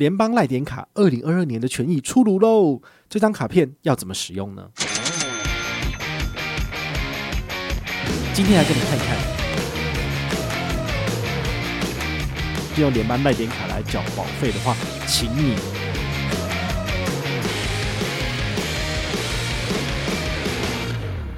联邦赖点卡二零二二年的权益出炉喽。这张卡片要怎么使用呢？今天来给你看一看，用联邦赖点卡来缴保费的话，请你。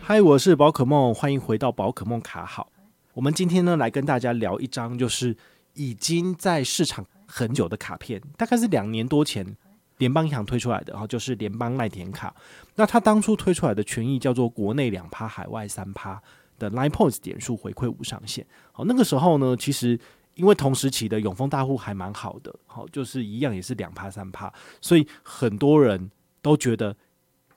嗨，我是宝可梦，欢迎回到宝可梦卡好。我们今天呢，来跟大家聊一张，就是已经在市场很久的卡片，大概是两年多前联邦银行推出来的，然后就是联邦赖点卡。那它当初推出来的权益叫做国内两趴，海外三趴。的 Line Points 点数回馈无上限，好，那个时候呢，其实因为同时期的永丰大户还蛮好的，好，就是一样也是两趴三趴，所以很多人都觉得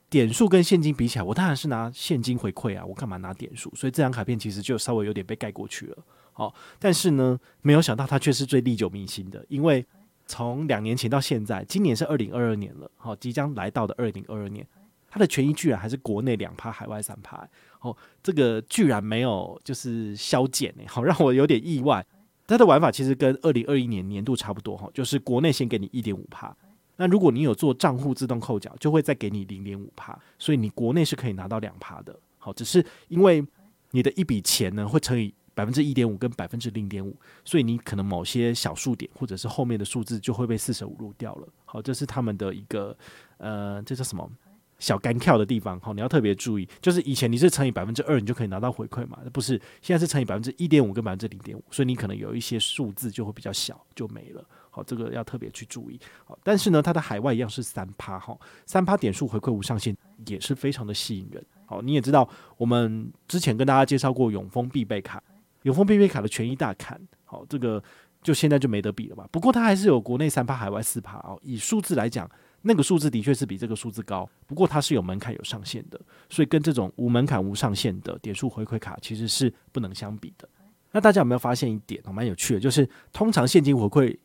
点数跟现金比起来，我当然是拿现金回馈啊，我干嘛拿点数？所以这张卡片其实就稍微有点被盖过去了，哦，但是呢，没有想到它却是最历久弥新的，因为从两年前到现在，今年是二零二二年了，好，即将来到的二零二二年。它的权益居然还是国内两趴，海外三趴，哦，这个居然没有就是削减呢，好让我有点意外。它的玩法其实跟二零二一年年度差不多哈，就是国内先给你一点五趴，那如果你有做账户自动扣缴，就会再给你零点五趴，所以你国内是可以拿到两趴的。好，只是因为你的一笔钱呢会乘以百分之一点五跟百分之零点五，所以你可能某些小数点或者是后面的数字就会被四舍五入掉了。好，这是他们的一个呃，这叫什么？小干跳的地方，好，你要特别注意，就是以前你是乘以百分之二，你就可以拿到回馈嘛，不是，现在是乘以百分之一点五跟百分之零点五，所以你可能有一些数字就会比较小，就没了，好，这个要特别去注意，好，但是呢，它的海外一样是三趴，哈，三趴点数回馈无上限，也是非常的吸引人，好，你也知道，我们之前跟大家介绍过永丰必备卡，永丰必备卡的权益大砍，好，这个就现在就没得比了吧，不过它还是有国内三趴，海外四趴哦，以数字来讲。那个数字的确是比这个数字高，不过它是有门槛、有上限的，所以跟这种无门槛、无上限的点数回馈卡其实是不能相比的。那大家有没有发现一点？蛮有趣的，就是通常现金回馈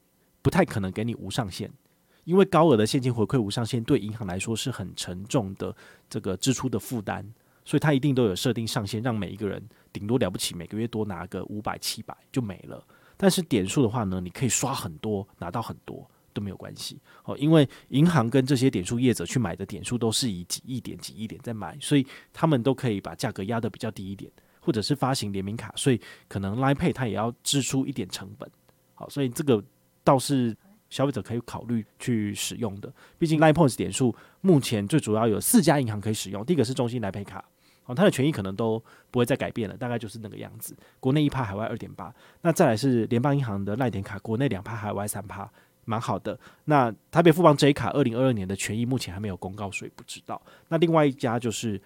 不太可能给你无上限，因为高额的现金回馈无上限对银行来说是很沉重的这个支出的负担，所以它一定都有设定上限，让每一个人顶多了不起每个月多拿个五百、七百就没了。但是点数的话呢，你可以刷很多，拿到很多。都没有关系哦，因为银行跟这些点数业者去买的点数都是以几亿点、几亿点在买，所以他们都可以把价格压得比较低一点，或者是发行联名卡，所以可能 Line Pay 它也要支出一点成本。好，所以这个倒是消费者可以考虑去使用的。毕竟 Line Points 点数目前最主要有四家银行可以使用，第一个是中信 Line Pay 卡，哦，它的权益可能都不会再改变了，大概就是那个样子。国内一趴，海外二点八。那再来是联邦银行的赖点卡，国内两趴，海外三趴。蛮好的，那台北富邦 J 卡二零二二年的权益目前还没有公告，所以不知道。那另外一家就是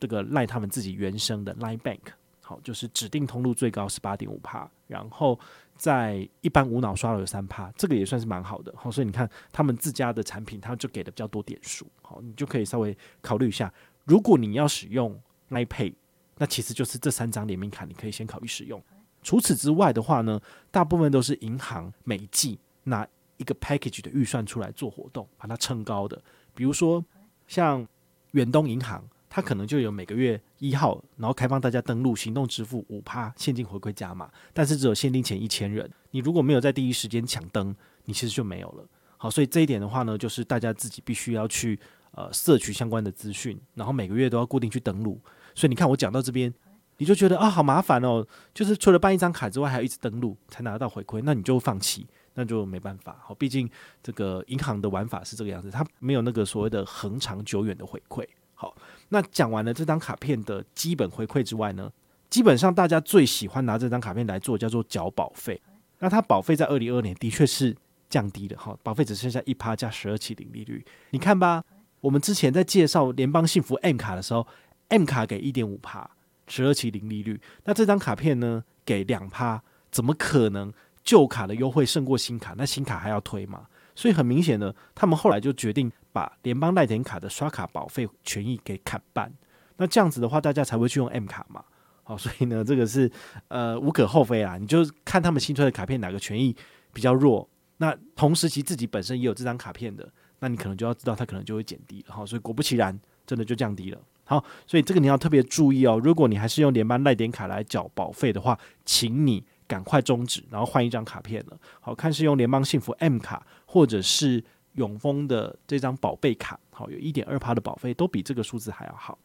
这个赖他们自己原生的 Line Bank，好，就是指定通路最高是八点五趴，然后在一般无脑刷了有三趴，这个也算是蛮好的。好，所以你看他们自家的产品，他就给的比较多点数，好，你就可以稍微考虑一下。如果你要使用 I pay 那其实就是这三张联名卡，你可以先考虑使用。除此之外的话呢，大部分都是银行每季拿。一个 package 的预算出来做活动，把它撑高的，比如说像远东银行，它可能就有每个月一号，然后开放大家登录行动支付五趴现金回馈加码，但是只有限定前一千人，你如果没有在第一时间抢登，你其实就没有了。好，所以这一点的话呢，就是大家自己必须要去呃摄取相关的资讯，然后每个月都要固定去登录。所以你看我讲到这边，你就觉得啊好麻烦哦，就是除了办一张卡之外，还要一直登录才拿得到回馈，那你就放弃。那就没办法，好，毕竟这个银行的玩法是这个样子，它没有那个所谓的恒长久远的回馈。好，那讲完了这张卡片的基本回馈之外呢，基本上大家最喜欢拿这张卡片来做叫做缴保费。那它保费在二零二二年的确是降低的，哈，保费只剩下一趴加十二期零利率。你看吧，我们之前在介绍联邦幸福 M 卡的时候，M 卡给一点五趴，十二期零利率，那这张卡片呢给两趴，怎么可能？旧卡的优惠胜过新卡，那新卡还要推嘛？所以很明显呢，他们后来就决定把联邦赖点卡的刷卡保费权益给砍半。那这样子的话，大家才会去用 M 卡嘛。好，所以呢，这个是呃无可厚非啊。你就看他们新推的卡片哪个权益比较弱，那同时其实自己本身也有这张卡片的，那你可能就要知道它可能就会减低了。好，所以果不其然，真的就降低了。好，所以这个你要特别注意哦。如果你还是用联邦赖点卡来缴保费的话，请你赶快终止，然后换一张卡片了。好，看是用联邦幸福 M 卡，或者是永丰的这张宝贝卡，好，有一点二趴的保费，都比这个数字还要好。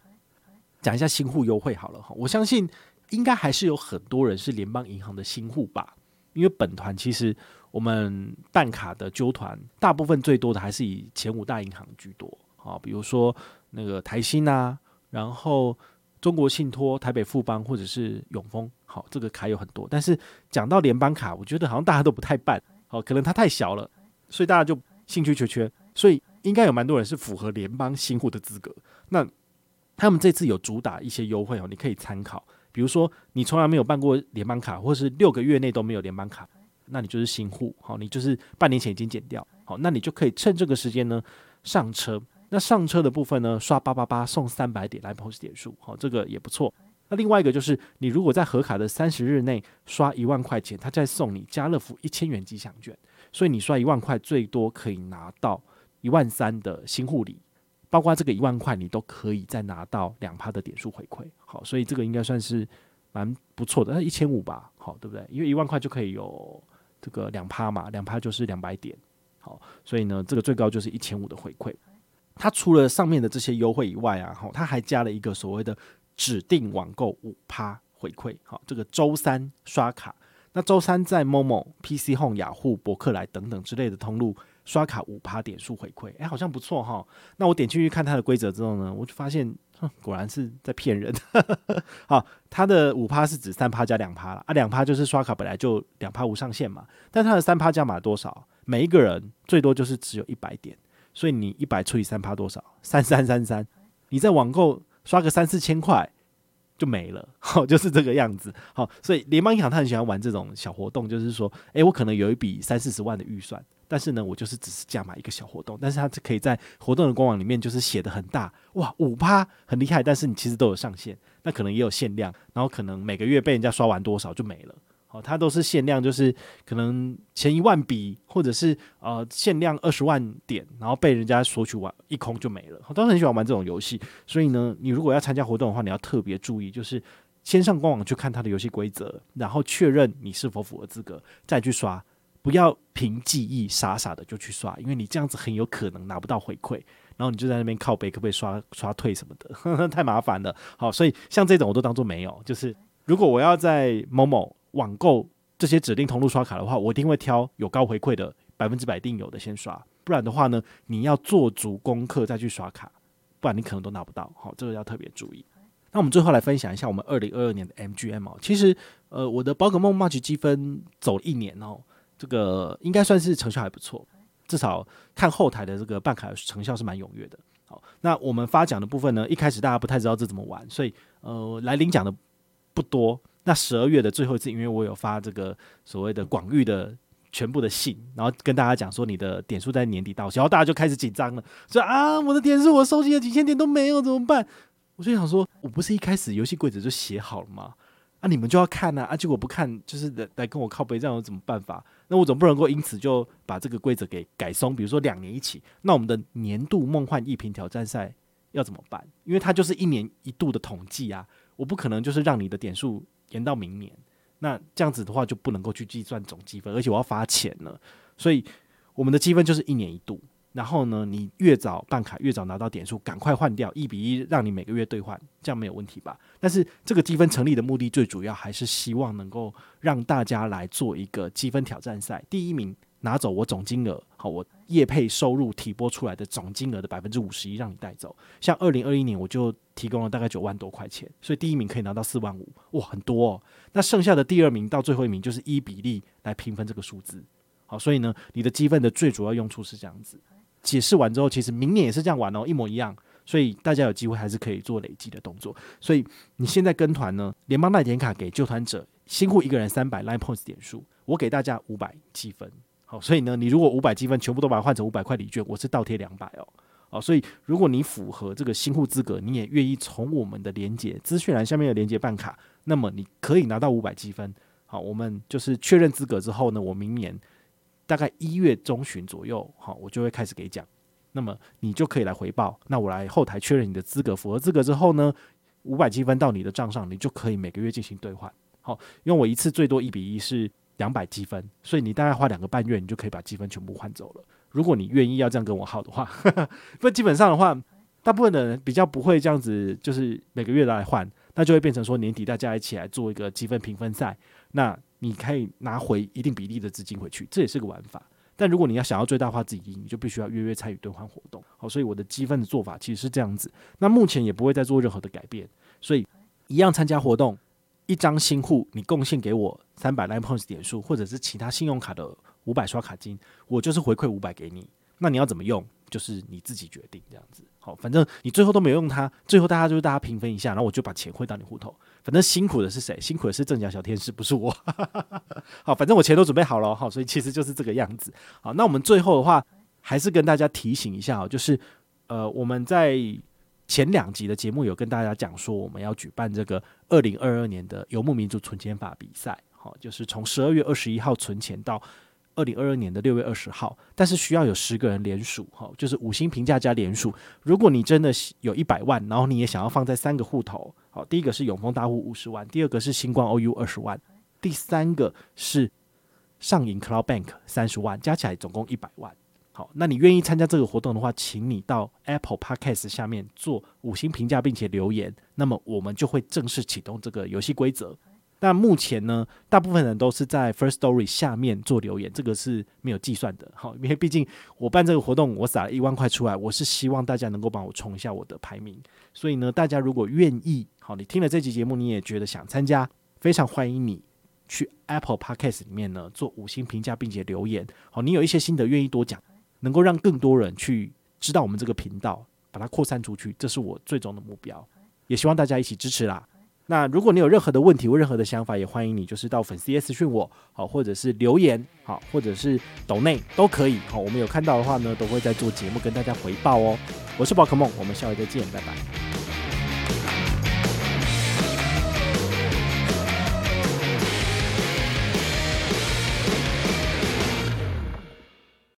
讲一下新户优惠好了哈，我相信应该还是有很多人是联邦银行的新户吧，因为本团其实我们办卡的揪团，大部分最多的还是以前五大银行居多啊，比如说那个台新啊，然后中国信托、台北富邦或者是永丰，好，这个卡有很多，但是讲到联邦卡，我觉得好像大家都不太办，好，可能它太小了，所以大家就兴趣缺缺，所以应该有蛮多人是符合联邦新户的资格，那。他们这次有主打一些优惠哦，你可以参考。比如说，你从来没有办过联邦卡，或是六个月内都没有联邦卡，那你就是新户，好，你就是半年前已经减掉，好，那你就可以趁这个时间呢上车。那上车的部分呢，刷八八八送三百点来 Points 点数，好，这个也不错。那另外一个就是，你如果在核卡的三十日内刷一万块钱，他再送你家乐福一千元吉祥券，所以你刷一万块最多可以拿到一万三的新护理。包括这个一万块，你都可以再拿到两趴的点数回馈，好，所以这个应该算是蛮不错的。那一千五吧，好，对不对？因为一万块就可以有这个两趴嘛，两趴就是两百点，好，所以呢，这个最高就是一千五的回馈。它除了上面的这些优惠以外啊，好，它还加了一个所谓的指定网购五趴回馈，好，这个周三刷卡，那周三在 Momo、PC Home、雅虎、博客来等等之类的通路。刷卡五趴点数回馈，哎、好像不错哈。那我点进去看它的规则之后呢，我就发现，哼，果然是在骗人。好，它的五趴是指三趴加两趴了啊，两趴就是刷卡本来就两趴无上限嘛。但它的三趴加码多少？每一个人最多就是只有一百点，所以你一百除以三趴多少？三三三三。你在网购刷个三四千块就没了，好，就是这个样子。好，所以联邦银行他很喜欢玩这种小活动，就是说，哎、欸，我可能有一笔三四十万的预算。但是呢，我就是只是加码一个小活动，但是它可以在活动的官网里面就是写的很大，哇，五趴很厉害，但是你其实都有上限，那可能也有限量，然后可能每个月被人家刷完多少就没了，好，它都是限量，就是可能前一万笔或者是呃限量二十万点，然后被人家索取完一空就没了，我都很喜欢玩这种游戏，所以呢，你如果要参加活动的话，你要特别注意，就是先上官网去看它的游戏规则，然后确认你是否符合资格，再去刷。不要凭记忆傻傻的就去刷，因为你这样子很有可能拿不到回馈，然后你就在那边靠背，可不可以刷刷退什么的，呵呵，太麻烦了。好，所以像这种我都当做没有。就是如果我要在某某网购这些指定通路刷卡的话，我一定会挑有高回馈的，百分之百定有的先刷。不然的话呢，你要做足功课再去刷卡，不然你可能都拿不到。好，这个要特别注意。那我们最后来分享一下我们二零二二年的 MGM 哦。其实呃，我的宝可梦 Match 积分走一年哦。这个应该算是成效还不错，至少看后台的这个办卡成效是蛮踊跃的。好，那我们发奖的部分呢，一开始大家不太知道这怎么玩，所以呃来领奖的不多。那十二月的最后一次，因为我有发这个所谓的广域的全部的信，然后跟大家讲说你的点数在年底到期，然后大家就开始紧张了，说啊我的点数我收集了几千点都没有怎么办？我就想说，我不是一开始游戏规则就写好了吗？啊，你们就要看呐！啊，结果不看，就是来来跟我靠背，这样有什么办法？那我总不能够因此就把这个规则给改松。比如说两年一起，那我们的年度梦幻一品挑战赛要怎么办？因为它就是一年一度的统计啊，我不可能就是让你的点数延到明年。那这样子的话就不能够去计算总积分，而且我要发钱了，所以我们的积分就是一年一度。然后呢，你越早办卡，越早拿到点数，赶快换掉一比一，让你每个月兑换，这样没有问题吧？但是这个积分成立的目的，最主要还是希望能够让大家来做一个积分挑战赛，第一名拿走我总金额，好，我业配收入提拨出来的总金额的百分之五十一，让你带走。像二零二一年，我就提供了大概九万多块钱，所以第一名可以拿到四万五，哇，很多哦。那剩下的第二名到最后一名，就是依比例来平分这个数字。好，所以呢，你的积分的最主要用处是这样子。解释完之后，其实明年也是这样玩哦，一模一样。所以大家有机会还是可以做累积的动作。所以你现在跟团呢，联邦赖点卡给揪团者新户一个人三百 Line Points 点数，我给大家五百积分。好，所以呢，你如果五百积分全部都把它换成五百块礼券，我是倒贴两百哦。哦，所以如果你符合这个新户资格，你也愿意从我们的连接资讯栏下面的连接办卡，那么你可以拿到五百积分。好，我们就是确认资格之后呢，我明年大概一月中旬左右，好，我就会开始给奖。那么你就可以来回报，那我来后台确认你的资格，符合资格之后呢，五百积分到你的账上，你就可以每个月进行兑换。好，因为我一次最多一比一是两百积分，所以你大概花两个半月，你就可以把积分全部换走了。如果你愿意要这样跟我耗的话，不基本上的话，大部分的人比较不会这样子，就是每个月来换，那就会变成说年底大家一起来做一个积分评分赛，那你可以拿回一定比例的资金回去，这也是个玩法。但如果你要想要最大化自己赢，你就必须要月月参与兑换活动。好，所以我的积分的做法其实是这样子，那目前也不会再做任何的改变，所以一样参加活动，一张新户你贡献给我三百 Line Points 点数，或者是其他信用卡的。五百刷卡金，我就是回馈五百给你。那你要怎么用，就是你自己决定这样子。好，反正你最后都没有用它，最后大家就是大家平分一下，然后我就把钱汇到你户头。反正辛苦的是谁？辛苦的是正甲小天使，不是我。好，反正我钱都准备好了。好，所以其实就是这个样子。好，那我们最后的话，还是跟大家提醒一下，就是呃，我们在前两集的节目有跟大家讲说，我们要举办这个二零二二年的游牧民族存钱法比赛。好，就是从十二月二十一号存钱到。二零二二年的六月二十号，但是需要有十个人联署，哈，就是五星评价加联署。如果你真的有一百万，然后你也想要放在三个户头，好，第一个是永丰大户五十万，第二个是星光 OU 二十万，第三个是上银 Cloud Bank 三十万，加起来总共一百万。好，那你愿意参加这个活动的话，请你到 Apple Podcast 下面做五星评价，并且留言，那么我们就会正式启动这个游戏规则。但目前呢，大部分人都是在 First Story 下面做留言，这个是没有计算的。好，因为毕竟我办这个活动，我撒了一万块出来，我是希望大家能够帮我冲一下我的排名。所以呢，大家如果愿意，好，你听了这期节目，你也觉得想参加，非常欢迎你去 Apple Podcast 里面呢做五星评价，并且留言。好，你有一些心得愿意多讲，能够让更多人去知道我们这个频道，把它扩散出去，这是我最终的目标。也希望大家一起支持啦。那如果你有任何的问题或任何的想法，也欢迎你就是到粉丝群讯我，好，或者是留言，好，或者是抖内都可以，好，我们有看到的话呢，都会在做节目跟大家回报哦。我是宝可梦，我们下回再见，拜拜。